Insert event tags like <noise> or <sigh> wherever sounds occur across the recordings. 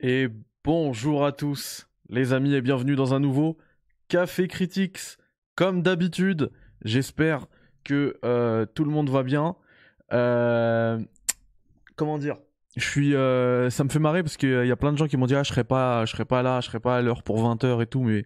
Et bonjour à tous, les amis, et bienvenue dans un nouveau Café Critics. Comme d'habitude, j'espère que euh, tout le monde va bien. Euh, comment dire? Je suis, euh, ça me fait marrer parce qu'il y a plein de gens qui m'ont dit ah je serai pas, je serai pas là, je serai pas à l'heure pour 20h et tout, mais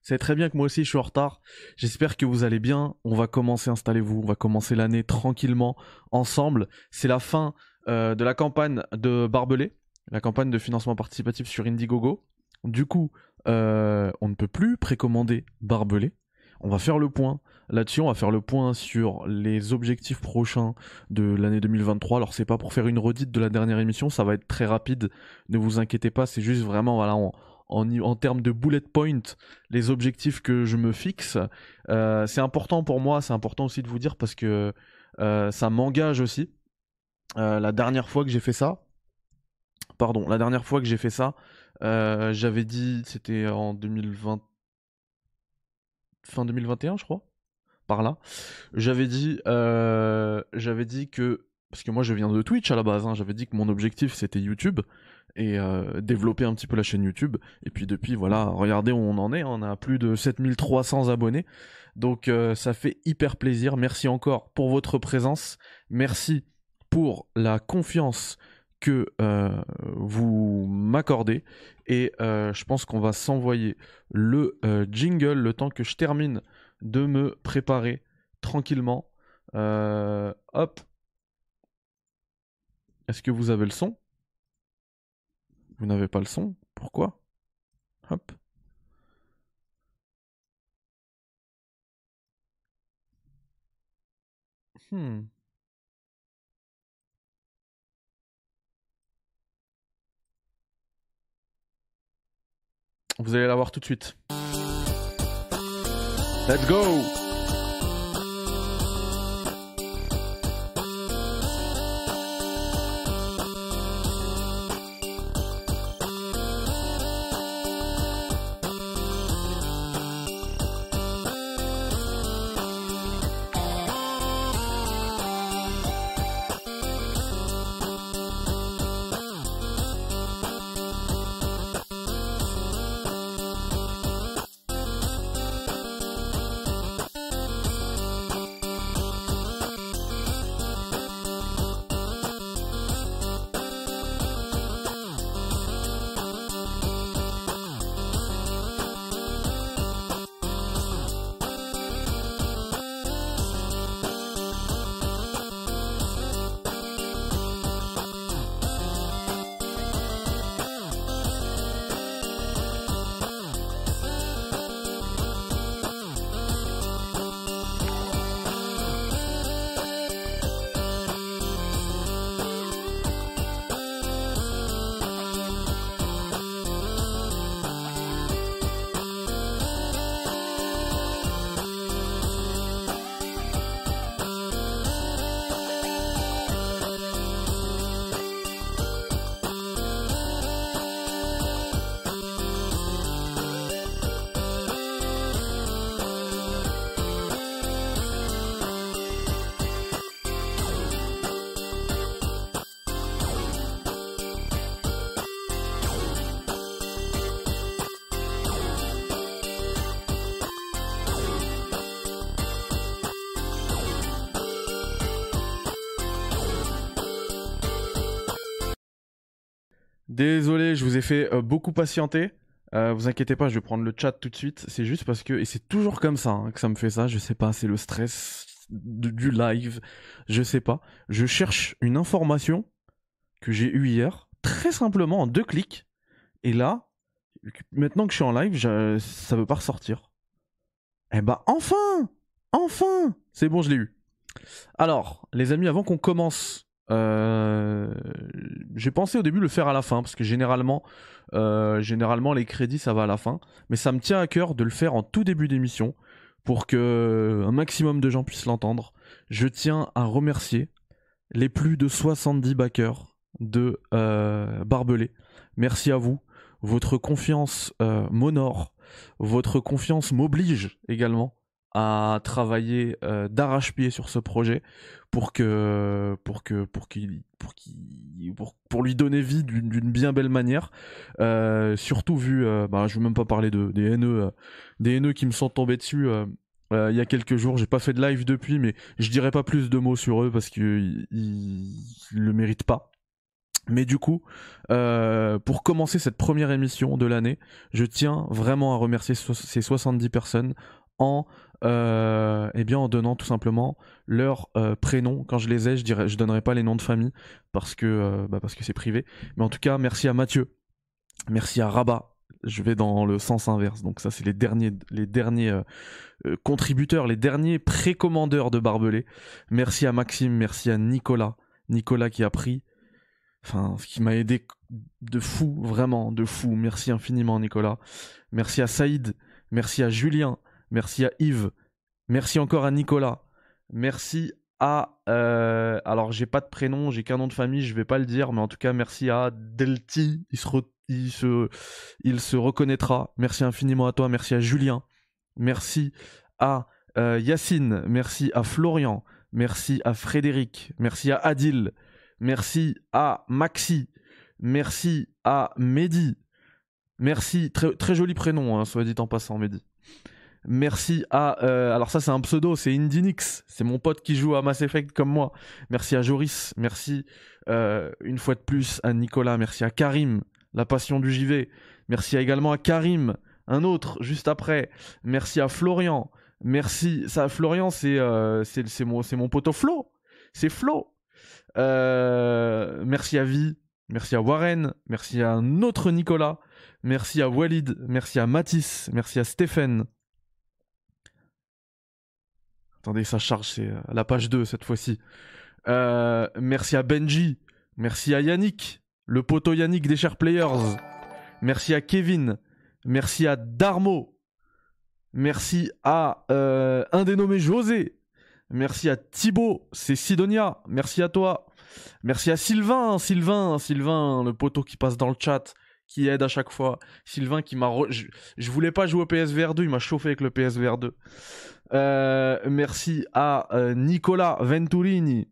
c'est très bien que moi aussi je suis en retard. J'espère que vous allez bien. On va commencer, installez-vous, on va commencer l'année tranquillement ensemble. C'est la fin de la campagne de Barbelé la campagne de financement participatif sur Indiegogo. Du coup, euh, on ne peut plus précommander Barbelé. On va faire le point là-dessus, on va faire le point sur les objectifs prochains de l'année 2023. Alors c'est pas pour faire une redite de la dernière émission, ça va être très rapide, ne vous inquiétez pas, c'est juste vraiment voilà, en, termes de bullet point, les objectifs que je me fixe. Euh, c'est important pour moi, c'est important aussi de vous dire parce que euh, ça m'engage aussi. la dernière fois que j'ai fait ça, pardon, la dernière fois que j'ai fait ça, euh, j'avais dit, c'était en 2020, fin 2021, je crois, par là. J'avais dit, euh, j'avais dit que, parce que moi je viens de Twitch à la base, hein, j'avais dit que mon objectif c'était YouTube et euh, développer un petit peu la chaîne YouTube. Et puis depuis, voilà, regardez où on en est, on a plus de 7300 abonnés. Donc ça fait hyper plaisir. Merci encore pour votre présence. Merci pour la confiance que euh, vous m'accordez. Et euh, je pense qu'on va s'envoyer le euh, jingle le temps que je termine de me préparer tranquillement. hop. Est-ce que vous avez le son? Vous n'avez pas le son? Pourquoi? Hop. Hmm. Vous allez la voir tout de suite. Let's go Désolé, je vous ai fait euh, beaucoup patienter. Euh, vous inquiétez pas, je vais prendre le chat tout de suite. C'est juste parce que, et c'est toujours comme ça hein, que ça me fait ça, je sais pas, c'est le stress du live, je sais pas. Je cherche une information que j'ai eue hier, très simplement en deux clics. Et là, maintenant que je suis en live, je, ça veut pas ressortir. Eh bah enfin Enfin C'est bon, je l'ai eu. Alors, les amis, avant qu'on commence euh, j'ai pensé au début le faire à la fin parce que généralement, euh, généralement les crédits ça va à la fin, mais ça me tient à cœur de le faire en tout début d'émission pour que un maximum de gens puissent l'entendre. Je tiens à remercier les plus de 70 backers de euh, Barbelé. Merci à vous. Votre confiance m'honore. Votre confiance m'oblige également à travailler d'arrache-pied sur ce projet pour que pour que pour qu'il pour qu'il pour, pour lui donner vie d'une bien belle manière. Euh, surtout vu, euh, bah, je veux même pas parler de des haineux, des haineux qui me sont tombés dessus. il y a quelques jours, j'ai pas fait de live depuis, mais je dirais pas plus de mots sur eux parce qu'ils le méritent pas. Mais du coup, euh, pour commencer cette première émission de l'année, je tiens vraiment à remercier ces 70 personnes en, euh, eh bien, en donnant tout simplement leur euh, prénom. Quand je les ai, je dirais, je donnerai pas les noms de famille parce que euh, bah parce que c'est privé. Mais en tout cas, merci à Mathieu, merci à Rabat. Je vais dans le sens inverse. Donc ça, c'est les derniers, les derniers euh, contributeurs, les derniers précommandeurs de Barbelé. Merci à Maxime, merci à Nicolas, Nicolas qui a pris Enfin, qui m'a aidé de fou, vraiment, de fou. Merci infiniment, Nicolas. Merci à Saïd. Merci à Julien. Merci à Yves. Merci encore à Nicolas. Merci à. Euh, alors, j'ai pas de prénom, j'ai qu'un nom de famille, je vais pas le dire, mais en tout cas, merci à Delti. Il se, il se, il se reconnaîtra. Merci infiniment à toi. Merci à Julien. Merci à euh, Yacine. Merci à Florian. Merci à Frédéric. Merci à Adil. Merci à Maxi. Merci à Mehdi. Merci, très, très joli prénom, hein, soit dit en passant, Mehdi. Merci à. Euh, alors, ça, c'est un pseudo, c'est Indinix. C'est mon pote qui joue à Mass Effect comme moi. Merci à Joris. Merci euh, une fois de plus à Nicolas. Merci à Karim, la passion du JV. Merci également à Karim, un autre juste après. Merci à Florian. Merci. Ça, Florian, c'est euh, mon, mon poteau Flo. C'est Flo. Merci à Vi, merci à Warren, merci à un autre Nicolas, merci à Walid, merci à Mathis, merci à Stéphane. Attendez, ça charge, c'est à la page 2 cette fois-ci. Euh, merci à Benji, merci à Yannick, le poteau Yannick des Chers Players. Merci à Kevin, merci à Darmo, merci à euh, un dénommé José, Merci à Thibaut, c'est Sidonia. Merci à toi. Merci à Sylvain, Sylvain, Sylvain, le poteau qui passe dans le chat, qui aide à chaque fois. Sylvain qui m'a... Je, voulais pas jouer au PSVR 2, il m'a chauffé avec le PSVR 2. Euh, merci à euh, Nicolas Venturini.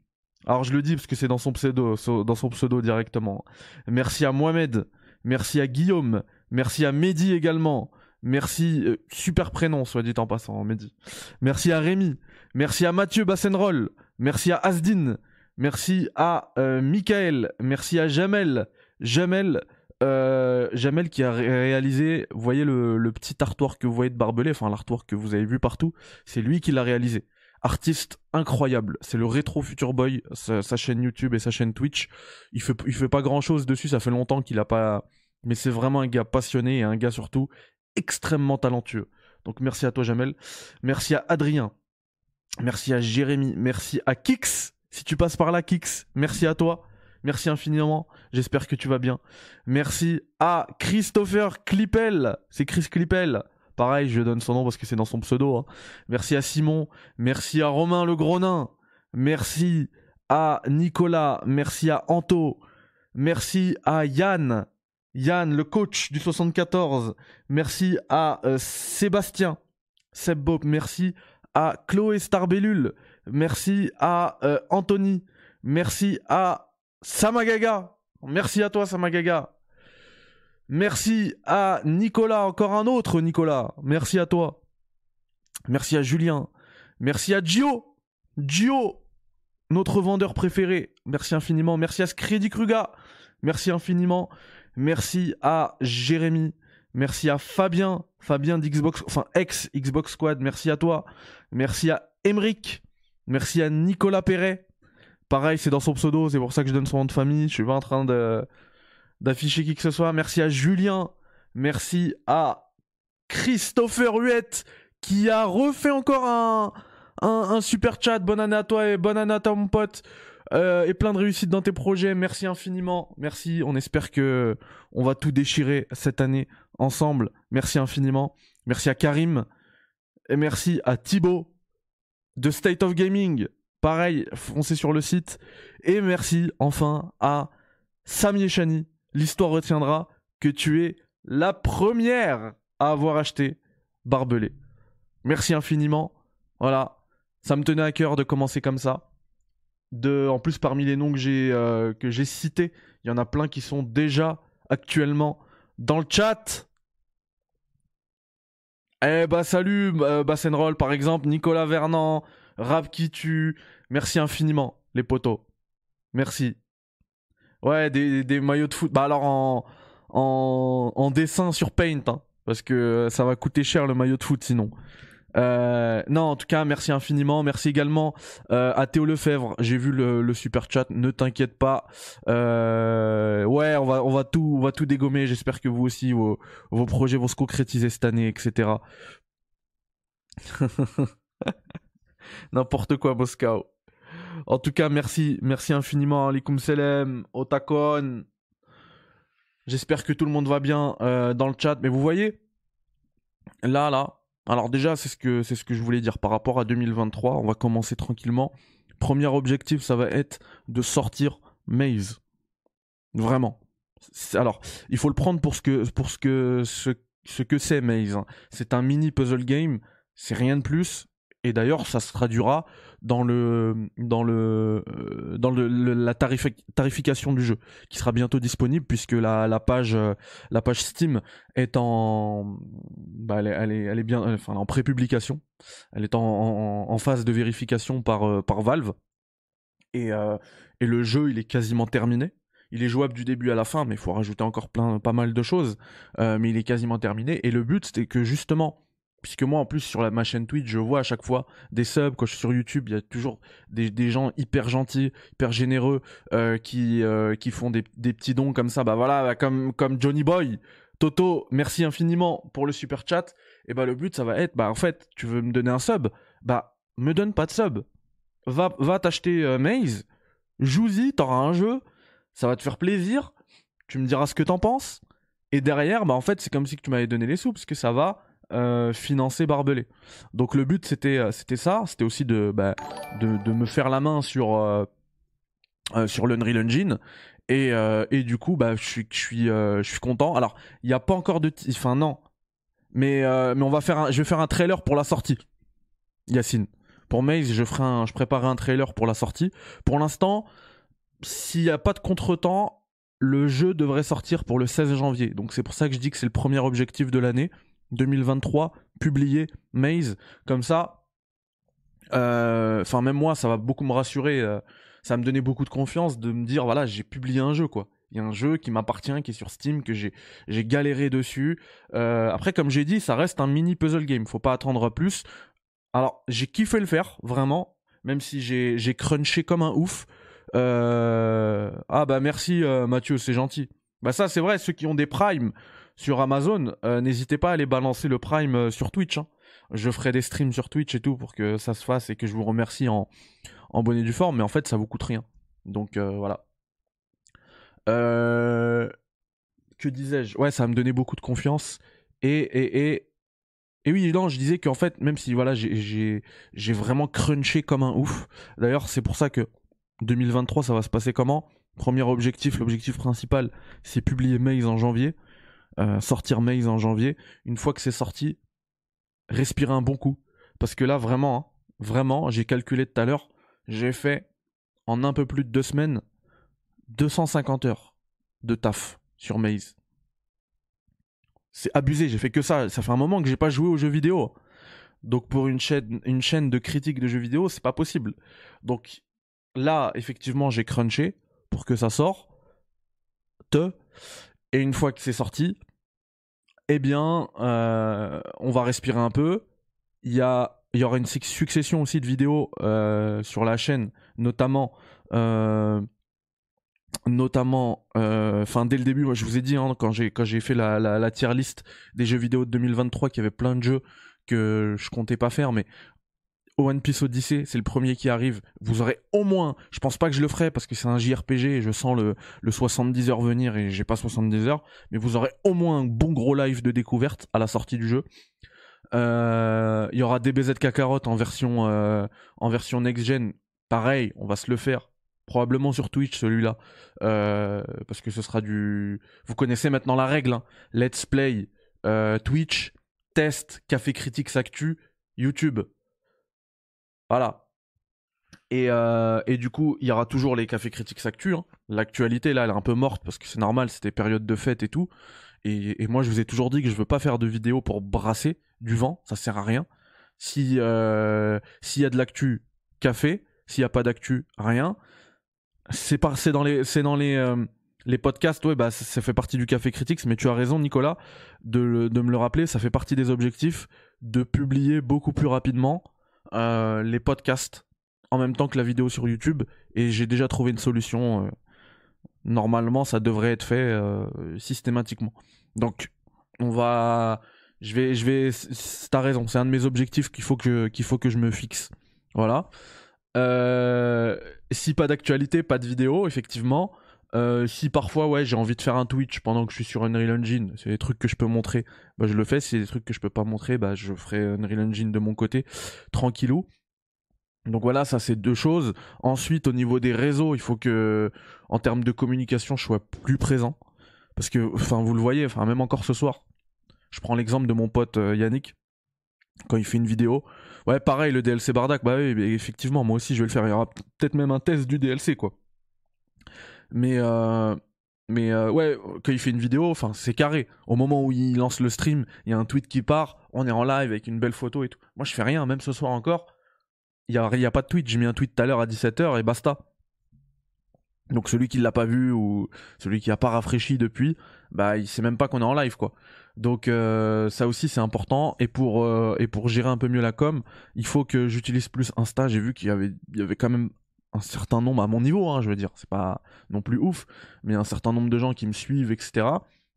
Alors je le dis parce que c'est dans son pseudo, dans son pseudo directement. Merci à Mohamed. Merci à Guillaume. Merci à Mehdi également. Merci, euh, super prénom, soit dit en passant, Mehdi. Merci à Rémi. Merci à Mathieu Bassenroll. Merci à Asdin. Merci à Michael. Merci à Jamel. Jamel, euh, Jamel qui a réalisé, vous voyez le, petit artwork que vous voyez de Barbelé, enfin l'artwork que vous avez vu partout, c'est lui qui l'a réalisé. Artiste incroyable, c'est le Retro Future Boy, sa, chaîne YouTube et sa chaîne Twitch. Il fait, il fait pas grand chose dessus, ça fait longtemps qu'il a pas. Mais c'est vraiment un gars passionné et un gars surtout extrêmement talentueux. Donc merci à toi Jamel. Merci à Adrien. Merci à Jérémy. Merci à Kix. Si tu passes par là, Kix, merci à toi. Merci infiniment. J'espère que tu vas bien. Merci à Christopher Clippel. C'est Chris Clippel. Pareil, je donne son nom parce que c'est dans son pseudo. Hein. Merci à Simon. Merci à Romain le Gros. Merci à Nicolas. Merci à Anto. Merci à Yann. Yann, le coach du 74. Merci à euh, Sébastien. Seb Bob, merci à Chloé Starbellule. Merci à euh, Anthony. Merci à Samagaga. Merci à toi, Samagaga. Merci à Nicolas, encore un autre Nicolas. Merci à toi. Merci à Julien. Merci à Gio. Gio, notre vendeur préféré. Merci infiniment. Merci à Scredi Kruga. Merci infiniment. Merci à Jérémy. Merci à Fabien. Fabien d'Xbox, enfin ex Xbox Squad. Merci à toi. Merci à Emeric. Merci à Nicolas Perret. Pareil, c'est dans son pseudo, c'est pour ça que je donne son nom de famille. Je suis pas en train d'afficher qui que ce soit. Merci à Julien. Merci à Christopher Huette qui a refait encore un, un, super chat. Bonne année à toi et bonne année à ton pote. Euh, et plein de réussite dans tes projets. Merci infiniment. Merci. On espère que on va tout déchirer cette année ensemble. Merci infiniment. Merci à Karim. Et merci à Thibaut de State of Gaming. Pareil, foncez sur le site. Et merci enfin à Sami Echani. L'histoire retiendra que tu es la première à avoir acheté Barbelé. Merci infiniment. Voilà, ça me tenait à cœur de commencer comme ça. de, en plus parmi les noms que j'ai euh, cités, il y en a plein qui sont déjà actuellement dans le chat. Eh bah salut euh, Roll par exemple, Nicolas Vernant, Rap qui tue, merci infiniment les potos. Merci. Ouais, des, maillots de foot. Bah alors en, en, dessin sur Paint, hein, parce que ça va coûter cher le maillot de foot sinon. Euh, non, en tout cas, merci infiniment. Merci également euh, à Théo Lefebvre. J'ai vu le, super chat. Ne t'inquiète pas. Euh, ouais, on va, on va tout, on va tout dégommer. J'espère que vous aussi, vos, vos projets vont se concrétiser cette année, etc. <laughs> <laughs> N'importe quoi, Moscow. En tout cas, merci, merci infiniment. Alikum Selem, Otakon. J'espère que tout le monde va bien dans le chat. Mais vous voyez, là, là, alors déjà, c'est ce que ce que je voulais dire par rapport à 2023. On va commencer tranquillement. Premier objectif, ça va être de sortir Maze. Vraiment. Alors, il faut le prendre pour ce que pour ce que ce, que c'est Maze. Hein. C'est un mini puzzle game. C'est rien de plus. Et d'ailleurs, ça se traduira dans le dans le euh, dans le, la tarification du jeu qui sera bientôt disponible puisque la, la page euh, la page Steam est en bah, elle, est, elle, est, bien en prépublication. Elle est en, en, phase de vérification par euh, par Valve. Et et le jeu il est quasiment terminé. Il est jouable du début à la fin mais il faut rajouter encore plein pas mal de choses. Mais il est quasiment terminé. Et le but c'était que justement Puisque moi, en plus, sur la, ma chaîne Twitch, je vois à chaque fois des subs. Quand je suis sur YouTube, il y a toujours des, gens hyper gentils, hyper généreux, euh, qui, euh, qui font des, petits dons comme ça. Bah voilà, bah, comme, comme Johnny Boy. Toto, merci infiniment pour le super chat. Et bah le but, ça va être, bah en fait, tu veux me donner un sub? Bah, me donne pas de sub. Va, va t'acheter euh, Maze, joue-y, t'auras un jeu, ça va te faire plaisir, tu me diras ce que t'en penses. Et derrière, bah en fait, c'est comme si tu m'avais donné les sous, parce que ça va euh, financer Barbelé. Donc le but c'était euh, c'était ça, c'était aussi de, bah, de, de me faire la main sur euh, sur l'Unreal Engine et, et du coup bah je suis je suis je suis content. Alors il n'y a pas encore de enfin non, mais mais on va faire un... je vais faire un trailer pour la sortie. Yacine. Pour Maze, je ferai un je préparerai un trailer pour la sortie. Pour l'instant, s'il n'y a pas de contretemps, le jeu devrait sortir pour le 16 janvier. Donc c'est pour ça que je dis que c'est le premier objectif de l'année. 2023, publié Maze. Comme ça, euh, enfin, même moi, ça va beaucoup me rassurer. Euh, ça va me donner beaucoup de confiance de me dire, voilà, j'ai publié un jeu, quoi. Il y a un jeu qui m'appartient, qui est sur Steam, que j'ai galéré dessus. Euh, après, comme j'ai dit, ça reste un mini puzzle game. Faut pas attendre plus. Alors, j'ai kiffé le faire, vraiment. Même si j'ai j'ai crunché comme un ouf. Ah bah merci Mathieu, c'est gentil. Bah ça, c'est vrai. Ceux qui ont des primes, sur Amazon, euh, n'hésitez pas à aller balancer le Prime euh, sur Twitch. Hein. Je ferai des streams sur Twitch et tout pour que ça se fasse et que je vous remercie en, en bonne et mais en fait ça vous coûte rien. Donc euh, voilà. Que disais-je? Ouais, ça va me donner beaucoup de confiance. Et, et, et, et oui, non, je disais qu'en fait, même si voilà, j'ai vraiment crunché comme un ouf. D'ailleurs, c'est pour ça que 2023, ça va se passer comment? Premier objectif, l'objectif principal, c'est publier Maze en janvier. Euh, sortir Maze en janvier. Une fois que c'est sorti, respirer un bon coup. Parce que là, vraiment, hein, vraiment, j'ai calculé tout à l'heure, j'ai fait en un peu plus de deux semaines 250 heures de taf sur Maze. C'est abusé, j'ai fait que ça. Ça fait un moment que j'ai pas joué aux jeux vidéo. Donc pour une chaîne, une chaîne de critique de jeux vidéo, c'est pas possible. Donc là, effectivement, j'ai crunché pour que ça sorte. Et une fois que c'est sorti, eh bien, euh, on va respirer un peu. Il y, a, il y aura une succession aussi de vidéos euh, sur la chaîne, notamment, euh, notamment, enfin dès le début, moi je vous ai dit hein, quand j'ai quand j'ai fait la, la, la tier list des jeux vidéo de 2023, qu'il y avait plein de jeux que je comptais pas faire, mais One Piece Odyssey, c'est le premier qui arrive. Vous aurez au moins, je pense pas que je le ferai parce que c'est un JRPG et je sens le, le 70 heures venir et j'ai pas 70 heures, mais vous aurez au moins un bon gros live de découverte à la sortie du jeu. Euh, il y aura DBZ Kakarot en version euh, en version next gen. Pareil, on va se le faire probablement sur Twitch celui-là euh, parce que ce sera du. Vous connaissez maintenant la règle. Hein. Let's play Twitch, test, Café Critiques Actu, YouTube. Voilà. Et, euh, et, du coup, il y aura toujours les cafés critiques actu. Hein. L'actualité, là, elle est un peu morte parce que c'est normal, c'était période de fête et tout. Et, et, moi, je vous ai toujours dit que je veux pas faire de vidéos pour brasser du vent, ça sert à rien. Si euh, s'il y a de l'actu, café. S'il y a pas d'actu, rien. C'est par, dans les, c'est dans les, euh, les podcasts, ouais, bah ça, fait partie du café critiques. Mais tu as raison, Nicolas, de, de me le rappeler. Ça fait partie des objectifs de publier beaucoup plus rapidement euh, les podcasts en même temps que la vidéo sur YouTube et j'ai déjà trouvé une solution. Euh, normalement, ça devrait être fait euh, systématiquement. Donc, on va, je vais, je vais, t'as raison, c'est un de mes objectifs qu'il faut que qu'il faut que je me fixe. Voilà. si pas d'actualité, pas de vidéo, effectivement. Si parfois ouais j'ai envie de faire un Twitch pendant que je suis sur Unreal Engine, c'est des trucs que je peux montrer, bah je le fais. Si c'est des trucs que je peux pas montrer, bah je ferai Unreal Engine de mon côté, tranquillou. Donc voilà, ça c'est deux choses. Ensuite, au niveau des réseaux, il faut que, en termes de communication, je sois plus présent. Parce que, enfin, vous le voyez, enfin, même encore ce soir, je prends l'exemple de mon pote euh, Yannick, quand il fait une vidéo. Ouais, pareil, le DLC Bardak, bah oui, effectivement, moi aussi je vais le faire. Il y aura peut-être même un test du DLC, quoi. Mais, euh, mais euh, ouais, quand il fait une vidéo, enfin, c'est carré. Au moment où il lance le stream, il y a un tweet qui part, on est en live avec une belle photo et tout. Moi, je fais rien, même ce soir encore il n'y a, pas de tweet. J'ai mis un tweet tout à l'heure à 17h et basta. Donc celui qui l'a pas vu ou celui qui a pas rafraîchi depuis, bah il sait même pas qu'on est en live quoi. Donc euh, ça aussi c'est important et pour et pour gérer un peu mieux la com, il faut que j'utilise plus Insta. J'ai vu qu'il y y avait quand même un certain nombre à mon niveau, hein, je veux dire, c'est pas non plus ouf, mais un certain nombre de gens qui me suivent, etc.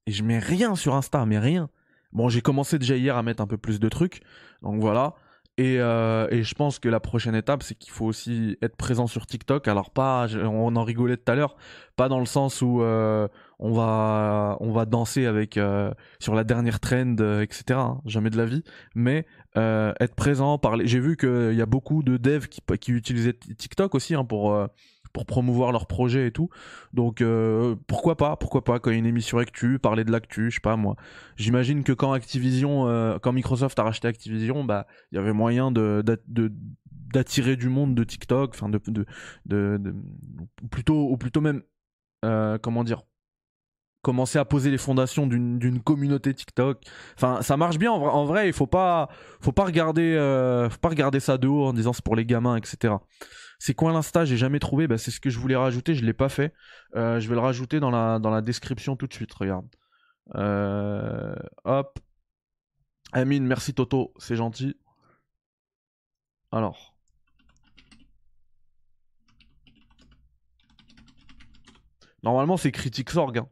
Et je mets rien sur Insta, mais rien. Bon, j'ai commencé déjà hier à mettre un peu plus de trucs, donc voilà. Et, euh, et, je pense que la prochaine étape, c'est qu'il faut aussi être présent sur TikTok. Alors pas, on en rigolait tout à l'heure, pas dans le sens où euh, on va on va danser avec euh, sur la dernière trend, etc. Hein, jamais de la vie, mais être présent, parler. J'ai vu qu'il y a beaucoup de devs qui, qui utilisaient TikTok aussi hein, pour pour promouvoir leur projet et tout. Donc euh, pourquoi pas, pourquoi pas quand il y a une émission actu, parler de l'actu, je sais pas moi. J'imagine que quand Activision, euh, quand Microsoft a racheté Activision, bah il y avait moyen d'attirer du monde de TikTok, enfin de, de, plutôt ou plutôt même euh, comment dire commencer à poser les fondations d'une communauté TikTok. Enfin, ça marche bien en vrai. il faut pas, faut pas regarder, faut pas regarder ça de haut en disant c'est pour les gamins, etc. C'est quoi l'insta J'ai jamais trouvé. Bah, c'est ce que je voulais rajouter. Je l'ai pas fait. Euh, je vais le rajouter dans la, dans la description tout de suite. Regarde. Euh, hop. Amine, merci Toto. C'est gentil. Alors. Normalement, c'est critique sorg. Hein.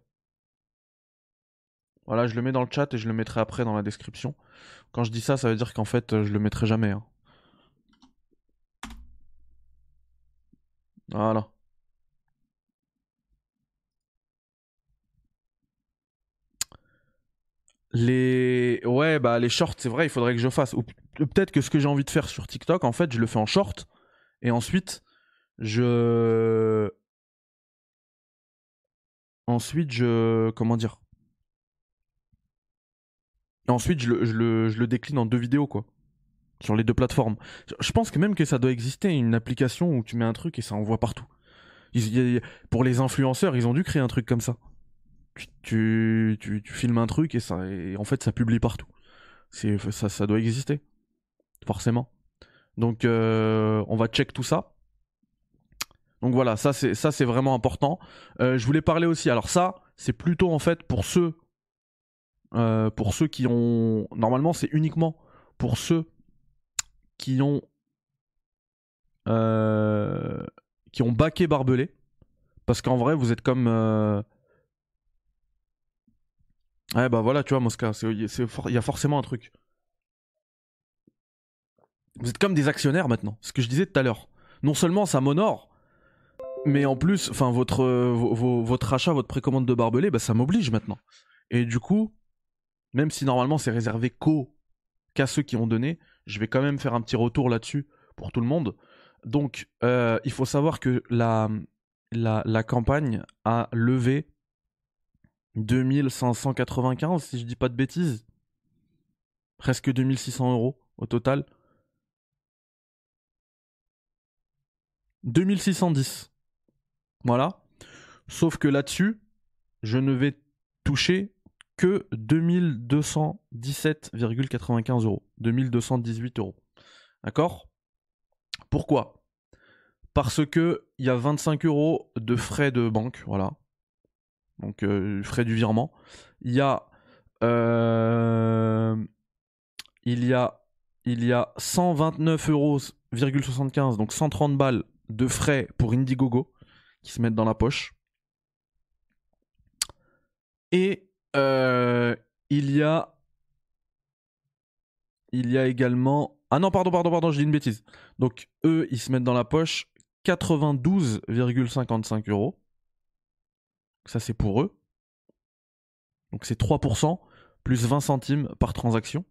Voilà, je le mets dans le chat et je le mettrai après dans la description. Quand je dis ça, ça veut dire qu'en fait, je le mettrai jamais. Hein. Voilà. Les ouais bah les shorts c'est vrai il faudrait que je fasse peut-être que ce que j'ai envie de faire sur TikTok en fait je le fais en short et ensuite je ensuite je comment dire? Ensuite je le, je le, je le décline en deux vidéos quoi sur les deux plateformes. Je pense que même que ça doit exister une application où tu mets un truc et ça envoie partout. pour les influenceurs, ils ont dû créer un truc comme ça. Tu, tu, tu, filmes un truc et ça, et en fait, ça publie partout. Ça, ça doit exister, forcément. Donc, euh, on va check tout ça. Donc voilà, ça c'est ça c'est vraiment important. Euh, je voulais parler aussi. Alors ça, c'est plutôt en fait pour ceux, euh, pour ceux qui ont normalement c'est uniquement pour ceux qui ont euh, qui ont baqué Barbelé. Parce qu'en vrai vous êtes comme euh... ouais bah voilà tu vois Mosca il y a forcément un truc. Vous êtes comme des actionnaires maintenant. Ce que je disais tout à l'heure. Non seulement ça m'honore mais en plus enfin votre votre achat votre précommande de Barbelé bah ça m'oblige maintenant. Et du coup même si normalement c'est réservé qu'aux qu'à ceux qui ont donné je vais quand même faire un petit retour là-dessus pour tout le monde. Donc, euh, il faut savoir que la, la, campagne a levé 2595, si je dis pas de bêtises. Presque 2600 euros au total. 2610. Voilà. Sauf que là-dessus, je ne vais toucher que 2217,95 euros. 2218 euros. D'accord? Pourquoi? Parce que il y a 25 euros de frais de banque, voilà. Donc euh, frais du virement. Il y a euh, il y a il y a 129 euros donc 130 balles de frais pour Indiegogo qui se mettent dans la poche. Et euh, il y a. Il y a également. Ah non, pardon, pardon, pardon, je dis une bêtise. Donc, eux, ils se mettent dans la poche 92,55 euros. Ça, c'est pour eux. Donc, c'est 3% plus 20 centimes par transaction.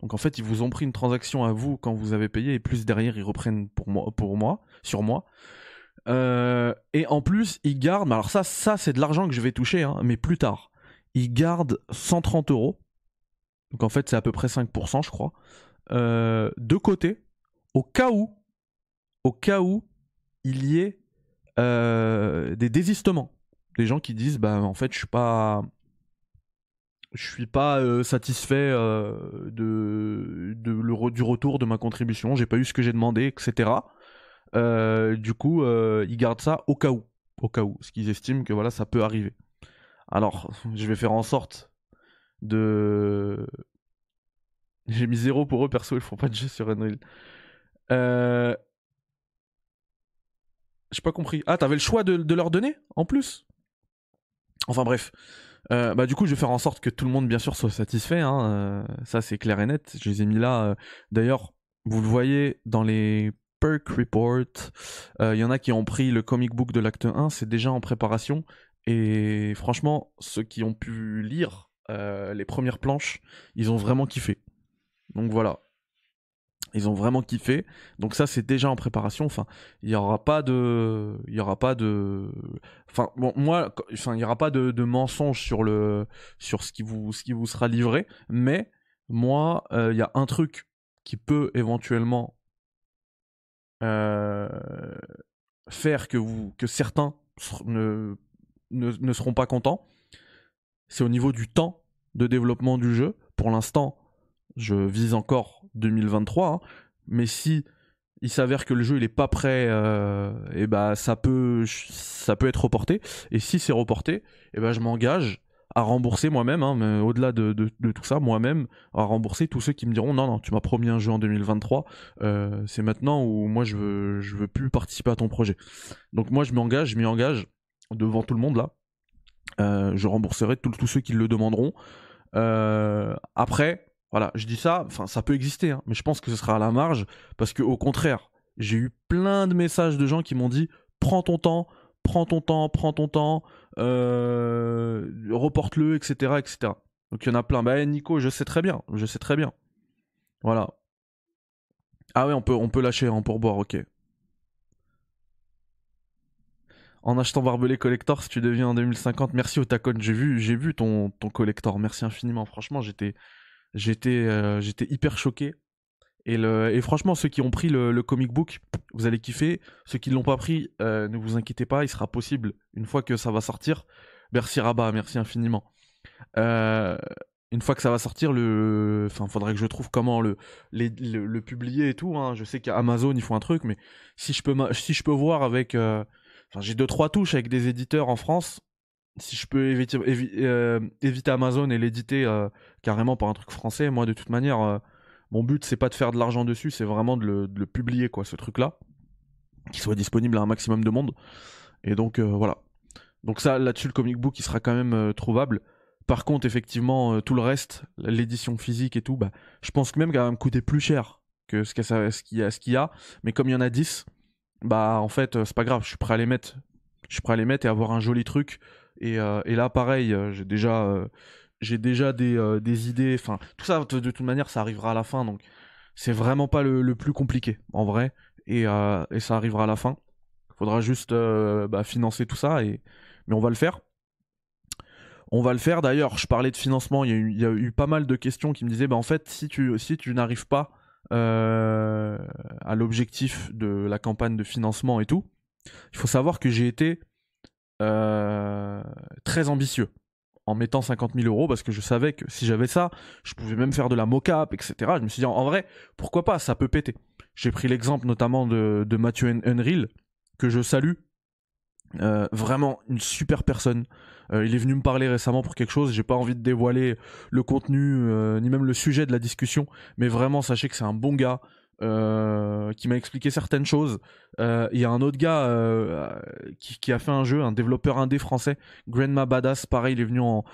Donc, en fait, ils vous ont pris une transaction à vous quand vous avez payé et plus derrière, ils reprennent pour moi, pour moi sur moi. Euh, et en plus, ils gardent. Alors, ça, ça c'est de l'argent que je vais toucher, hein, mais plus tard il garde 130 euros. Donc en fait, c'est à peu près 5%, je crois. Euh, de côté, au cas où, au cas où il y ait euh, des désistements. Des gens qui disent, bah en fait, je suis pas. Je suis pas euh, satisfait de, du retour de ma contribution, j'ai pas eu ce que j'ai demandé, etc. du coup, ils gardent ça au cas où, au cas où, ce qu'ils estiment que voilà, ça peut arriver. Alors, je vais faire en sorte de. <laughs> J'ai mis zéro pour eux, perso, ils font pas de jeu sur Unreal. Euh... J'ai pas compris. Ah, t'avais le choix de, leur donner en plus? Enfin bref. Euh, bah du coup, je vais faire en sorte que tout le monde, bien sûr, soit satisfait. Hein. Euh, ça, c'est clair et net. Je les ai mis là. Euh. D'ailleurs, vous le voyez dans les perk reports. Il y en a qui ont pris le comic book de l'acte 1. C'est déjà en préparation. Et franchement, ceux qui ont pu lire euh, les premières planches, ils ont vraiment kiffé. Donc voilà. Ils ont vraiment kiffé. Donc ça, c'est déjà en préparation. Enfin, il n'y aura pas de, il y aura pas de, enfin bon, moi, enfin, il aura pas de, de mensonge sur le, sur ce qui vous, ce qui vous sera livré. Mais moi, euh, il y a un truc qui peut éventuellement euh, faire que vous, que certains ne ne, seront pas contents. C'est au niveau du temps de développement du jeu. Pour l'instant, je vise encore 2023. Hein. mais si il s'avère que le jeu il est pas prêt, et euh, eh ben ça peut ça peut être reporté. Et si c'est reporté, et eh ben je m'engage à rembourser moi-même, hein, au-delà de, tout ça, moi-même, à rembourser tous ceux qui me diront non, non, tu m'as promis un jeu en 2023, euh, c'est maintenant où moi je veux, je veux plus participer à ton projet. Donc moi je m'engage, je m'y engage devant tout le monde là. Euh, je rembourserai tous ceux qui le demanderont. Euh, après, voilà, je dis ça, enfin ça peut exister, hein, mais je pense que ce sera à la marge parce que au contraire, j'ai eu plein de messages de gens qui m'ont dit prends ton temps, prends ton temps, prends ton temps, euh, reporte-le, etc., etc. Donc il y en a plein. Bah Nico, je sais très bien, je sais très bien. Voilà. Ah ouais, on peut, on peut lâcher en pourboire, ok en achetant Barbelé Collector si tu deviens en 2050. Merci Otakon, j'ai vu, j'ai vu ton, ton collector. Merci infiniment. Franchement, j'étais, j'étais, euh, hyper choqué. Et, franchement, ceux qui ont pris le, comic book, vous allez kiffer. Ceux qui ne l'ont pas pris, euh, ne vous inquiétez pas, il sera possible une fois que ça va sortir. Merci Rabat, merci infiniment. Euh, une fois que ça va sortir, le, faudrait que je trouve comment le, publier et tout. Hein. Je sais qu'Amazon ils font un truc, mais si je peux voir avec j'ai deux trois touches avec des éditeurs en France. Si je peux éviter, euh, Amazon et l'éditer euh, carrément par un truc français, moi de toute manière, euh, mon but c'est pas de faire de l'argent dessus, c'est vraiment de le, publier quoi, ce truc-là, qui soit disponible à un maximum de monde. Et donc voilà. Donc ça, là-dessus, le comic book, il sera quand même trouvable. Par contre, effectivement, tout le reste, l'édition physique et tout, bah, je pense que même qu'elle va me coûter plus cher que ce qu'il y, y a. Mais comme il y en a 10, bah en fait euh, c'est pas grave, je suis prêt à les mettre. Je suis prêt à les mettre et avoir un joli truc. Et, euh, et là pareil, euh, j'ai déjà déjà des, des idées. Enfin tout ça de, toute manière ça arrivera à la fin donc c'est vraiment pas le, plus compliqué en vrai et, et ça arrivera à la fin. Faudra juste bah, financer tout ça et mais on va le faire. On va le faire. D'ailleurs, je parlais de financement. Il y, a eu, il y, a eu, pas mal de questions qui me disaient, bah en fait, si tu si tu n'arrives pas euh, à l'objectif de la campagne de financement et tout, Il faut savoir que j'ai été euh, très ambitieux en mettant 50 000 euros parce que je savais que si j'avais ça, je pouvais même faire de la mocap, etc. Je me suis dit, en vrai, pourquoi pas, ça peut péter. J'ai pris l'exemple notamment de, Mathieu Henril, que je salue. Euh, vraiment une super personne. Euh, il est venu me parler récemment pour quelque chose. J'ai pas envie de dévoiler le contenu euh, ni même le sujet de la discussion, mais vraiment sachez que c'est un bon gars. qui m'a expliqué certaines choses. Il y a un autre gars qui, a fait un jeu, un développeur indé français, Grandma Badass, pareil, il est venu en,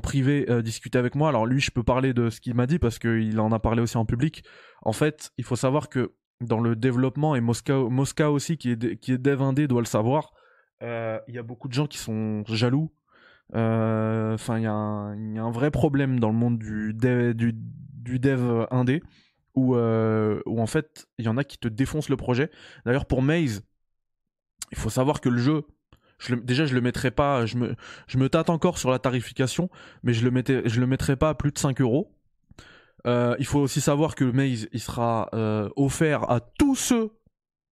privé discuter avec moi. Alors lui, je peux parler de ce qu'il m'a dit parce qu'il en a parlé aussi en public. En fait, il faut savoir que dans le développement, et Moscow aussi, qui est, qui est dev indé, doit le savoir, il y a beaucoup de gens qui sont jaloux. Euh, enfin, il y, a un vrai problème dans le monde du dev, du, dev indé, où, euh, où en fait, il y en a qui te défoncent le projet. D'ailleurs, pour Maze, il faut savoir que le jeu, je déjà je le mettrai pas, je me, je me tâte encore sur la tarification, mais je le mettais, je le mettrai pas à plus de 5 euros. il faut aussi savoir que Maze, il sera offert à tous ceux,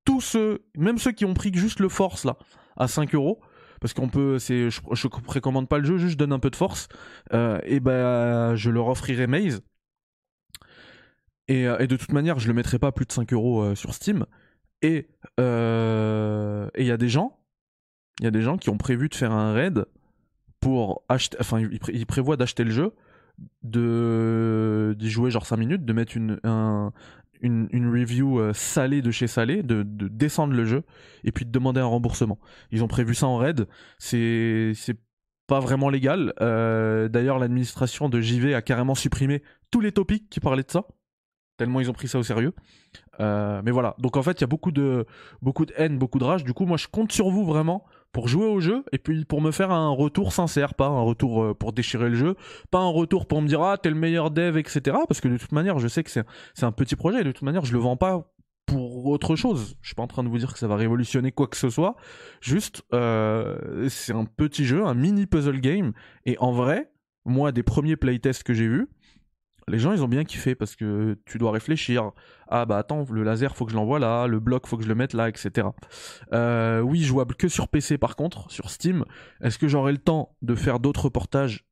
tous ceux, même ceux qui ont pris juste le force là, à 5 euros. Parce qu'on peut c'est je, je, précommande pas le jeu juste donne un peu de force. Euh, et ben je leur offrirai Maze. Et, euh, et, de toute manière je le mettrai pas plus de 5 euros euh, sur Steam. Et il y a des gens il y a des gens qui ont prévu de faire un raid pour acheter enfin ils, prévoient d'acheter le jeu de d'y jouer genre 5 minutes de mettre une, un, une, review euh, salée de chez Salé, de, descendre le jeu et puis de demander un remboursement. Ils ont prévu ça en raid. C'est pas vraiment légal. Euh, d'ailleurs, l'administration de JV a carrément supprimé tous les topics qui parlaient de ça, tellement ils ont pris ça au sérieux. Euh, mais voilà. Donc en fait, il y a beaucoup de beaucoup de haine, beaucoup de rage. Du coup, moi, je compte sur vous vraiment pour jouer au jeu et puis pour me faire un retour sincère, pas un retour euh, pour déchirer le jeu, pas un retour pour me dire ah t'es le meilleur dev, etc. Parce que de toute manière, je sais que c'est un petit projet et de toute manière, je le vends pas pour autre chose. Je suis pas en train de vous dire que ça va révolutionner quoi que ce soit. Juste, euh, c'est un petit jeu, un mini puzzle game. Et en vrai, moi, des premiers playtests que j'ai vus, les gens ils ont bien kiffé parce que tu dois réfléchir. Ah bah attends, le laser faut que je l'envoie là, le bloc faut que je le mette là, etc. Euh, oui, jouable que sur PC par contre, sur Steam. Est-ce que j'aurai le temps de faire d'autres portages?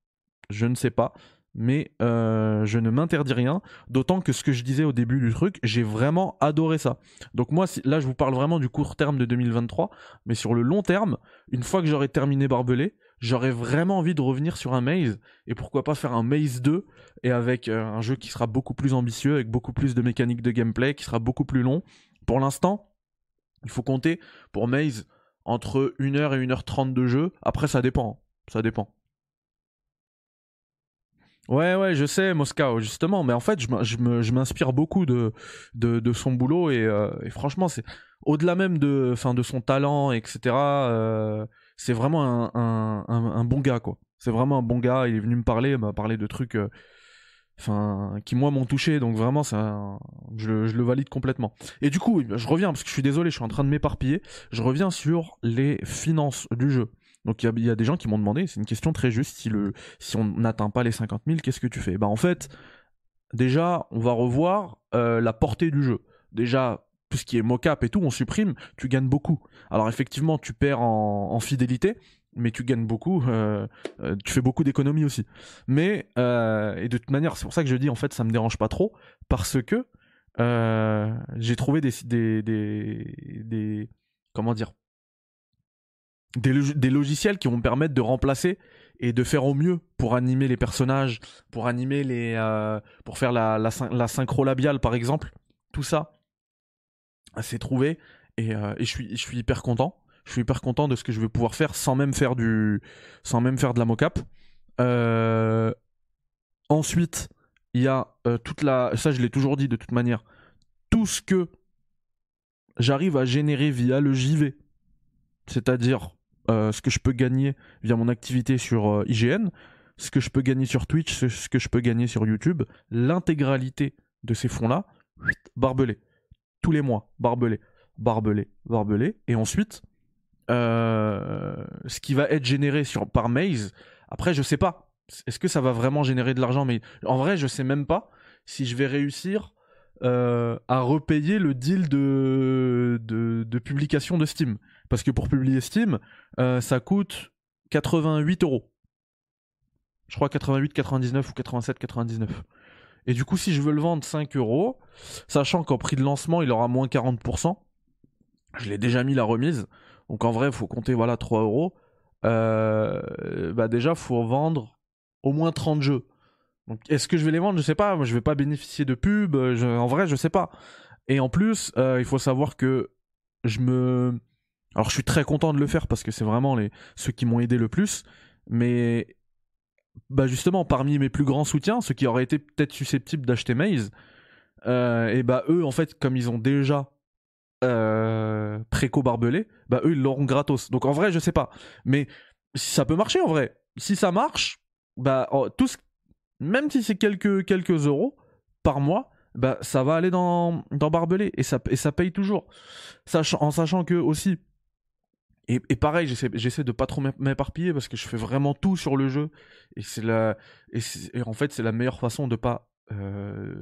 Je ne sais pas. Mais euh, je ne m'interdis rien, d'autant que ce que je disais au début du truc, j'ai vraiment adoré ça. Donc moi, là, je vous parle vraiment du court terme de 2023, mais sur le long terme, une fois que j'aurai terminé Barbelé, j'aurais vraiment envie de revenir sur un Maze et pourquoi pas faire un Maze 2 et avec euh, un jeu qui sera beaucoup plus ambitieux, avec beaucoup plus de mécaniques de gameplay, qui sera beaucoup plus long. Pour l'instant, il faut compter pour Maze entre 1h et 1h30 de jeu. Après, ça dépend. Ça dépend. Ouais, ouais, je sais, Moscow, justement. Mais en fait, je m'inspire beaucoup de, son boulot et, euh, franchement, c'est au-delà même de, de son talent, etc c'est vraiment un, bon gars, quoi. C'est vraiment un bon gars. Il est venu me parler, m'a parlé de trucs. Euh, enfin, qui moi m'ont touché, donc vraiment, ça, je, le valide complètement. Et du coup, je reviens parce que je suis désolé, je suis en train de m'éparpiller. Je reviens sur les finances du jeu. Donc il y, a des gens qui m'ont demandé, c'est une question très juste, si, le, si on n'atteint pas les 50 000, qu'est-ce que tu fais? Bah en fait, déjà, on va revoir euh, la portée du jeu. Déjà, ce qui est mocap et tout, on supprime, tu gagnes beaucoup. Alors effectivement, tu perds en, fidélité, mais tu gagnes beaucoup, euh, euh, tu fais beaucoup d'économies aussi. Mais, euh, et de toute manière, c'est pour ça que je dis, en fait, ça me dérange pas trop, parce que j'ai trouvé des, des, des, comment dire, des, des, logiciels qui vont me permettre de remplacer et de faire au mieux pour animer les personnages, pour animer les, pour faire la, la, la synchro labiale par exemple, tout ça c'est trouvé euh, et, je suis je suis hyper content. Je suis hyper content de ce que je vais pouvoir faire sans même faire du sans même faire de la mocap. Euh, ensuite, il y a euh, toute la ça je l'ai toujours dit de toute manière. Tout ce que j'arrive à générer via le JV, c'est-à-dire ce que je peux gagner via mon activité sur IGN, ce que je peux gagner sur Twitch, ce que je peux gagner sur YouTube, l'intégralité de ces fonds-là, barbelé tous les mois, barbelé, barbelé, barbelé. Et ensuite, euh, ce qui va être généré sur, par Maze, après, je sais pas. Est-ce que ça va vraiment générer de l'argent? Mais en vrai, je sais même pas si je vais réussir euh, à repayer le deal de, de, publication de Steam. Parce que pour publier Steam, euh, ça coûte 88 euros. Je crois 88, 99 ou 87, 99. Et du coup, si je veux le vendre 5 euros, sachant qu'en prix de lancement, il aura moins 40%, je l'ai déjà mis la remise. Donc en vrai, il faut compter voilà 3 euros. Euh, bah déjà, faut vendre au moins 30 jeux. Donc est-ce que je vais les vendre? Je sais pas. Moi, je vais pas bénéficier de pub. en vrai, je sais pas. Et en plus, euh, il faut savoir que je me. Alors, je suis très content de le faire parce que c'est vraiment ceux qui m'ont aidé le plus. Mais bah justement, parmi mes plus grands soutiens, ceux qui auraient été peut-être susceptibles d'acheter Maze, euh, et bah eux, en fait, comme ils ont déjà euh, préco barbelé, bah eux, ils l'auront gratos. Donc en vrai, je sais pas. Mais ça peut marcher en vrai. Si ça marche, bah oh, même si c'est quelques, quelques euros par mois, bah ça va aller dans, dans barbelé et ça, et ça paye toujours. en sachant que aussi, et, pareil, j'essaie de pas trop m'éparpiller parce que je fais vraiment tout sur le jeu. Et c'est la, et, en fait, c'est la meilleure façon de pas, euh,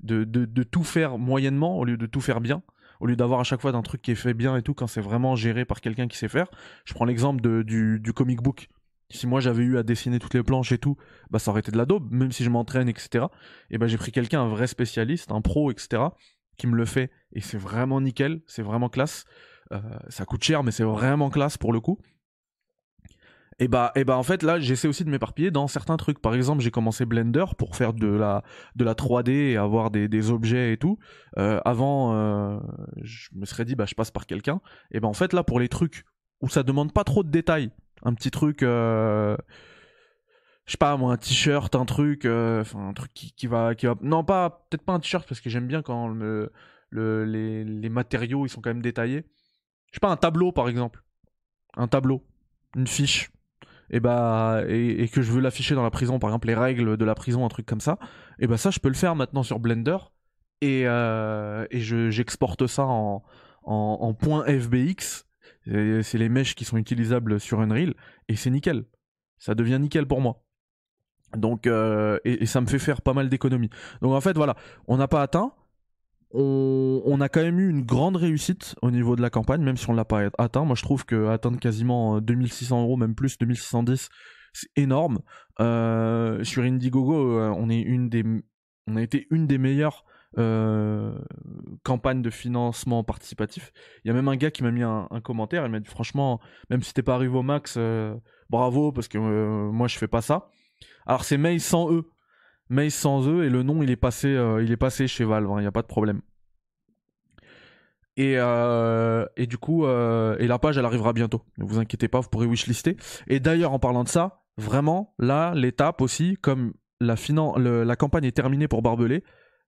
de, de, tout faire moyennement au lieu de tout faire bien. Au lieu d'avoir à chaque fois d'un truc qui est fait bien et tout quand c'est vraiment géré par quelqu'un qui sait faire. Je prends l'exemple du, du comic book. Si moi j'avais eu à dessiner toutes les planches et tout, bah ça aurait été de la daube, même si je m'entraîne, etc. Et bah j'ai pris quelqu'un, un vrai spécialiste, un pro, etc. qui me le fait. Et c'est vraiment nickel, c'est vraiment classe. Euh, ça coûte cher, mais c'est vraiment classe pour le coup. Et bah, et bah en fait là j'essaie aussi de m'éparpiller dans certains trucs. Par exemple j'ai commencé Blender pour faire de la, de la 3D et avoir des, objets et tout. Euh, avant euh, je me serais dit bah je passe par quelqu'un. Et bah en fait là pour les trucs où ça demande pas trop de détails, un petit truc, je sais pas moi un t-shirt, un truc, un truc qui, va, qui va, non pas peut-être pas un t-shirt parce que j'aime bien quand le, les, les matériaux ils sont quand même détaillés je sais pas, un tableau par exemple. Un tableau, une fiche. Et bah et, que je veux l'afficher dans la prison, par exemple les règles de la prison, un truc comme ça. Et bah ça, je peux le faire maintenant sur Blender et, euh, et j'exporte ça en, en, point FBX. C'est les mèches qui sont utilisables sur Unreal et c'est nickel. Ça devient nickel pour moi. Donc euh, et, et, ça me fait faire pas mal d'économies. Donc en fait voilà, on n'a pas atteint on, a quand même eu une grande réussite au niveau de la campagne, même si on l'a pas atteint. Moi, je trouve que atteindre quasiment 2600 euh, euros, même plus, 2610, c'est énorme. Euh, sur Indiegogo, euh, on est une des, on a été une des meilleures campagnes de financement participatif. Il y a même un gars qui m'a mis un, commentaire, il m'a dit franchement, même si t'es pas arrivé au max, bravo parce que moi je fais pas ça. Alors c'est May sans E, mais sans eux et le nom il est passé, euh, il est passé chez Valve, il hein, n'y a pas de problème. Et, euh, et du coup, euh, la page elle arrivera bientôt. Ne vous inquiétez pas, vous pourrez wishlister. Et d'ailleurs, en parlant de ça, vraiment, là, l'étape aussi, comme la, la campagne est terminée pour Barbelé,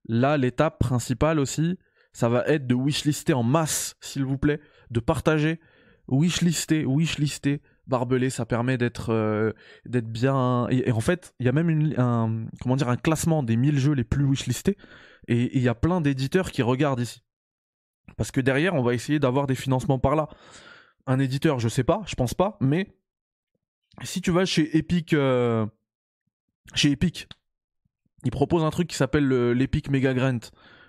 là, l'étape principale aussi, ça va être de wishlister en masse, s'il vous plaît, de partager, wishlister, wishlister, barbelé, ça permet d'être euh, d'être bien. Et, en fait, il y a même une, un comment un classement des 1000 jeux les plus wishlistés, et il y a plein d'éditeurs qui regardent ici. Parce que derrière, on va essayer d'avoir des financements par là. Un éditeur, je sais pas, je pense pas, mais si tu vas chez Epic, euh, chez Epic, ils proposent un truc qui s'appelle l'Epic Mega Grant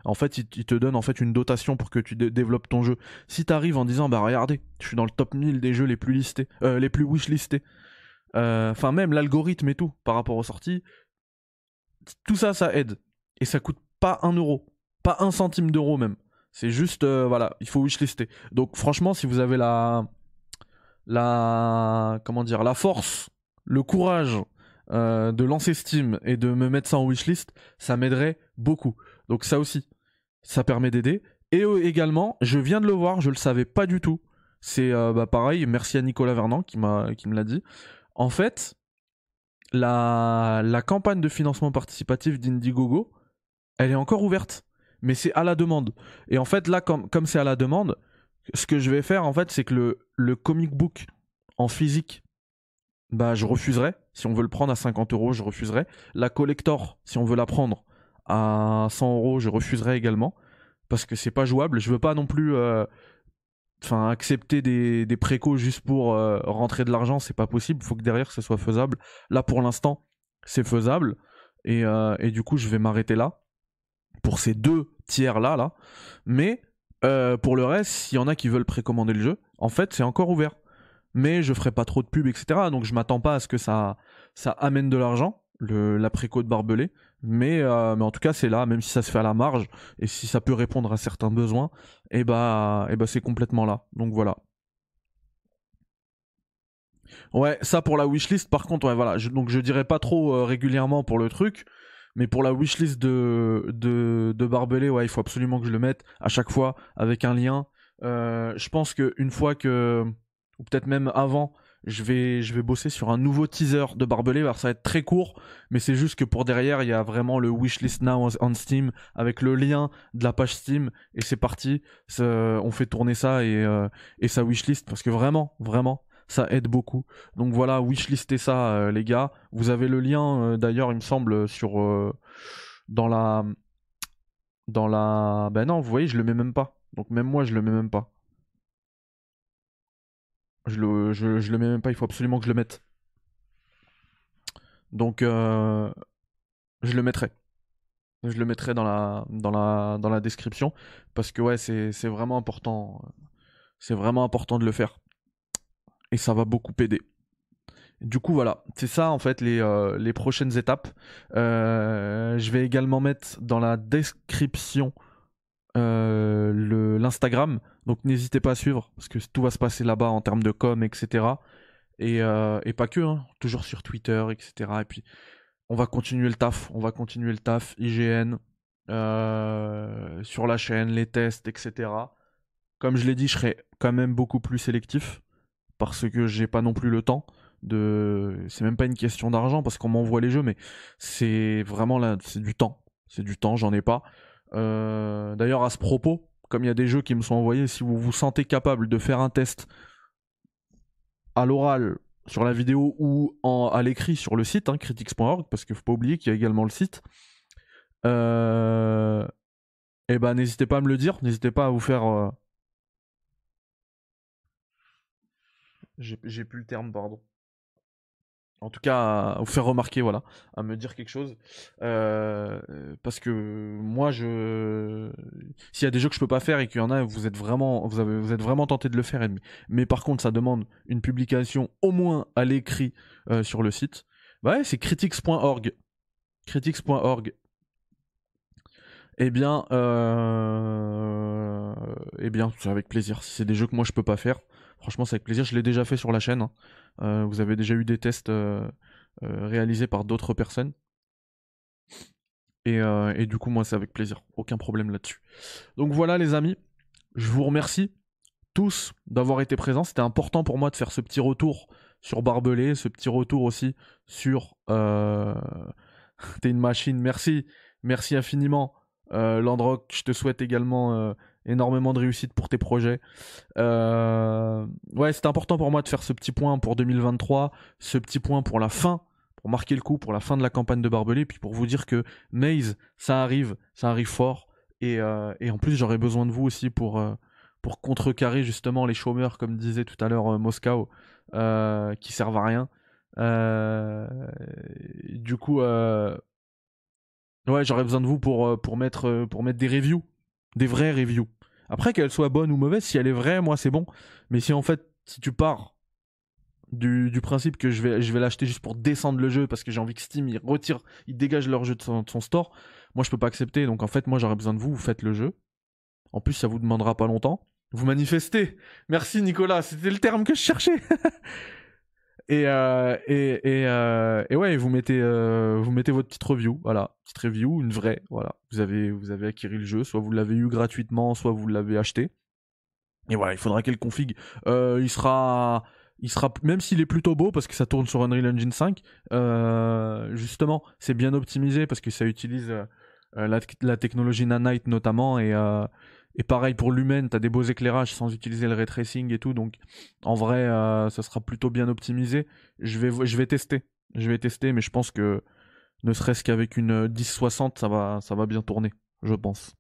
en fait, il, te donne en fait une dotation pour que tu développes ton jeu. Si tu arrives en disant, bah regardez, je suis dans le top 1000 des jeux les plus listés, euh, wishlistés, euh, enfin même l'algorithme et tout par rapport aux sorties, tout ça, ça aide. Et ça coûte pas un euro, pas un centime d'euro même. C'est juste, euh, voilà, il faut wishlister. Donc franchement, si vous avez la, la, comment dire, la force, le courage de lancer Steam et de me mettre ça en wishlist, ça m'aiderait beaucoup. Donc ça aussi, ça permet d'aider. Et euh, également, je viens de le voir, je le savais pas du tout. C'est euh, bah, pareil, merci à Nicolas Vernant qui, m'a, qui me l'a dit. En fait, la, la campagne de financement participatif d'Indiegogo, elle est encore ouverte, mais c'est à la demande. Et en fait, là, comme, comme c'est à la demande, ce que je vais faire, en fait, c'est que le, le comic book en physique, bah, je refuserai. Si on veut le prendre à 50 euros, je refuserai. La collector, si on veut la prendre à 100 euros, je refuserai également parce que c'est pas jouable. Je veux pas non plus euh, enfin accepter des, des précos juste pour euh, rentrer de l'argent, c'est pas possible. Il faut que derrière ce soit faisable. Là pour l'instant, c'est faisable et, euh, et, du coup je vais m'arrêter là pour ces deux tiers là là. Mais pour le reste, s'il y en a qui veulent précommander le jeu, en fait, c'est encore ouvert. Mais je ferai pas trop de pub, etc. Donc je m'attends pas à ce que ça, ça amène de l'argent, la préco de Barbelé. Mais, euh, mais en tout cas, c'est là, même si ça se fait à la marge, et si ça peut répondre à certains besoins, et eh bah, et eh bah c'est complètement là. Donc voilà. Ouais, ça pour la wishlist, par contre, ouais, voilà. Je, donc je dirais pas trop euh, régulièrement pour le truc, mais pour la wishlist de, de, de Barbelé, ouais, il faut absolument que je le mette à chaque fois avec un lien. Euh, je pense qu'une fois que, ou peut-être même avant, je vais, bosser sur un nouveau teaser de Barbelé. Alors ça va être très court, mais c'est juste que pour derrière, il y a vraiment le wishlist now on Steam avec le lien de la page Steam et c'est parti. on fait tourner ça et, euh, et sa wishlist parce que vraiment, vraiment, ça aide beaucoup. Donc voilà, wishlistez ça, euh, les gars. Vous avez le lien, euh, d'ailleurs, il me semble, sur dans la dans la. Ben non, vous voyez, je le mets même pas. Donc même moi, je le mets même pas. Je le, je, le mets même pas. Il faut absolument que je le mette. Donc je le mettrai. Je le mettrai dans la, dans la, description parce que ouais, c'est vraiment important. C'est vraiment important de le faire et ça va beaucoup aider. Du coup, voilà, c'est ça en fait les, euh, prochaines étapes. Euh, je vais également mettre dans la description euh, l'Instagram, donc n'hésitez pas à suivre parce que tout va se passer là-bas en termes de com, etc. Et, et pas que, hein, toujours sur Twitter, etc. Et puis on va continuer le taf, on va continuer le taf, IGN, sur la chaîne, les tests, etc. Comme je l'ai dit, je serai quand même beaucoup plus sélectif parce que j'ai pas non plus le temps de c'est même pas une question d'argent parce qu'on m'envoie les jeux mais c'est vraiment là c'est du temps c'est du temps j'en ai pas euh, d'ailleurs à ce propos comme il y a des jeux qui me sont envoyés si vous vous sentez capable de faire un test à l'oral sur la vidéo ou à l'écrit sur le site hein, critics.org parce qu'il faut pas oublier qu'il y a également le site euh, eh ben n'hésitez pas à me le dire n'hésitez pas à vous faire euh, J'ai plus le terme, pardon. En tout cas, à vous faire remarquer, voilà, à me dire quelque chose. Euh, parce que moi, je. S'il y a des jeux que je peux pas faire et qu'il y en a, vous êtes vraiment, vous êtes vraiment tenté de le faire. Mais par contre, ça demande une publication au moins à l'écrit euh, sur le site. Bah ouais, c'est critics.org. Critics.org. Eh bien, euh... eh bien, c'est avec plaisir. Si c'est des jeux que moi je peux pas faire, Franchement, c'est avec plaisir. Je l'ai déjà fait sur la chaîne. Hein. Euh, vous avez déjà eu des tests euh, euh, réalisés par d'autres personnes. Et, du coup, moi, c'est avec plaisir. Aucun problème là-dessus. Donc voilà, les amis. Je vous remercie tous d'avoir été présents. C'était important pour moi de faire ce petit retour sur Barbelé, ce petit retour aussi sur. <laughs> T'es une machine. Merci. Merci infiniment. Landrock, je te souhaite également énormément de réussite pour tes projets. Euh, ouais, c'est important pour moi de faire ce petit point pour 2023, ce petit point pour la fin, pour marquer le coup pour la fin de la campagne de Barbelé, puis pour vous dire que Maze, ça arrive, ça arrive fort. Et, euh, en plus, j'aurais besoin de vous aussi pour, euh, pour contrecarrer justement les chômeurs, comme disait tout à l'heure Moscow, qui servent à rien. du coup, ouais, j'aurais besoin de vous pour, pour, mettre, pour mettre des reviews, des vrais reviews. Après, qu'elle soit bonne ou mauvaise, si elle est vraie, moi c'est bon. Mais si en fait, si tu pars du, principe que je vais, je vais l'acheter juste pour descendre le jeu parce que j'ai envie que Steam il retire, il dégage leur jeu de son, store, moi je peux pas accepter. Donc en fait, moi j'aurais besoin de vous, vous faites le jeu. En plus, ça vous demandera pas longtemps. Vous manifestez. Merci Nicolas, c'était le terme que je cherchais. <laughs> Et, euh, euh, et, ouais, vous mettez, euh, vous mettez votre petite review, voilà, petite review, une vraie, voilà. Vous avez, vous le jeu, soit vous l'avez eu gratuitement, soit vous l'avez acheté. Et voilà, il faudra qu'elle config. il sera, il sera, même s'il est plutôt beau parce que ça tourne sur Unreal Engine 5, justement, c'est bien optimisé parce que ça utilise la, la, technologie Nanite notamment et et pareil pour Lumen, tu as des beaux éclairages sans utiliser le ray tracing et tout. Donc en vrai, euh, ça sera plutôt bien optimisé. Je vais, tester. Je vais tester, mais je pense que ne serait-ce qu'avec une 1060, ça va, ça va bien tourner, je pense.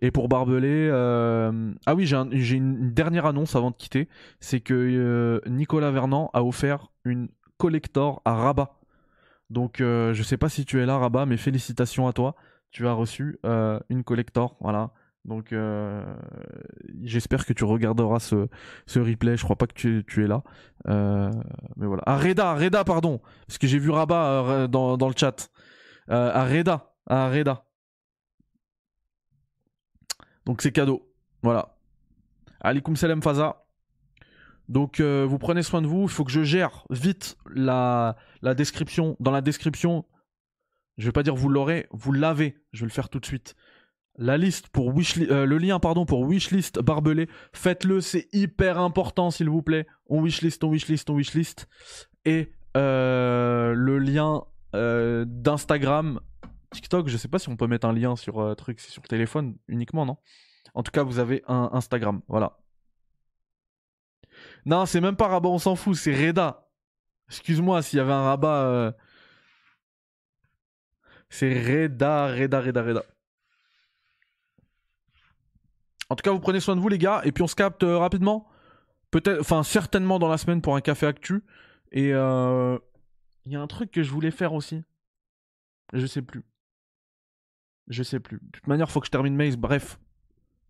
Et pour Barbelé, euh, ah oui, j'ai une dernière annonce avant de quitter. C'est que euh, Nicolas Vernant a offert une collector à Rabat. Donc je sais pas si tu es là, Rabat, mais félicitations à toi tu as reçu une collector. Voilà. Donc j'espère que tu regarderas ce, ce, replay. Je crois pas que tu, es là. mais voilà. Ah Reda, Reda, pardon. Parce que j'ai vu Rabat dans, dans, le chat. à Reda. Reda. Donc c'est cadeau. Voilà. Alikum salam Faza. Donc euh, vous prenez soin de vous. Il faut que je gère vite la description. Dans la description, je vais pas dire vous l'aurez, vous l'avez. Je vais le faire tout de suite. La liste pour euh, le lien pardon pour wishlist barbelé. Faites-le, c'est hyper important s'il vous plaît. On wishlist, on wishlist, on wishlist. Et euh, le lien d'Instagram TikTok, je sais pas si on peut mettre un lien sur euh, truc, c'est sur téléphone uniquement, non? En tout cas, vous avez un Instagram, voilà. Non, c'est même pas Rabat, on s'en fout, c'est Reda. Excuse-moi s'il y avait un rabat. Euh, c'est Reda, Reda, Reda, Reda. En tout cas, vous prenez soin de vous, les gars, et puis on se capte euh, rapidement. Peut-être, enfin, certainement dans la semaine pour un café actu. Et il y a un truc que je voulais faire aussi. Je sais plus. Je sais plus. De toute manière, faut que je termine Maze. Bref,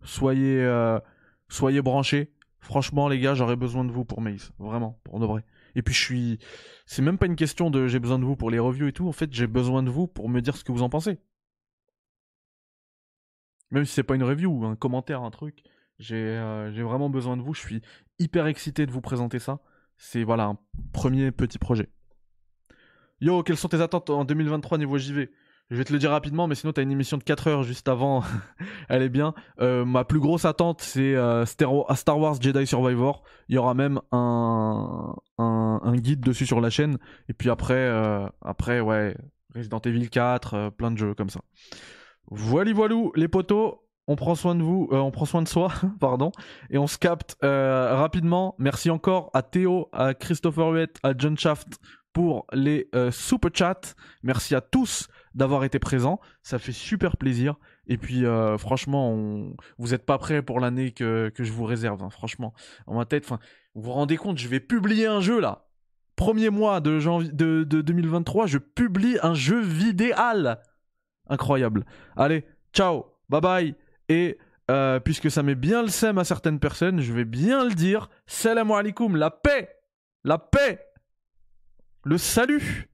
soyez, euh, soyez branchés. Franchement, les gars, j'aurais besoin de vous pour Maze. Vraiment, pour de vrai. Et puis, je suis. C'est même pas une question de j'ai besoin de vous pour les reviews et tout. En fait, j'ai besoin de vous pour me dire ce que vous en pensez. Même si c'est pas une review, un commentaire, un truc. J'ai euh, j'ai vraiment besoin de vous. Je suis hyper excité de vous présenter ça. C'est voilà un premier petit projet. Yo, quelles sont tes attentes en 2023 niveau JV je vais te le dire rapidement, mais sinon, tu as une émission de 4 heures juste avant. <laughs> Elle est bien. Euh, ma plus grosse attente, c'est euh, Star Wars Jedi Survivor. Il y aura même un, guide dessus sur la chaîne. Et puis après, euh, après ouais, Resident Evil 4, plein de jeux comme ça. Voilà, voilou, les potos. On prend soin de vous, on prend soin de soi, <laughs> pardon, et on se capte rapidement. Merci encore à Théo, à Christopher Huet, à John Shaft pour les super chats. Merci à tous d'avoir été présent. Ça fait super plaisir. Et puis, euh, franchement, vous n'êtes pas prêts pour l'année que, je vous réserve. Hein. franchement, en ma tête, vous vous rendez compte, je vais publier un jeu là. Premier mois de, janvier, de, 2023, je publie un jeu vidéal. Incroyable. Allez, ciao, bye bye. Et euh, puisque ça met bien le seum à certaines personnes, je vais bien le dire. Salam alaikum, la paix, la paix, le salut.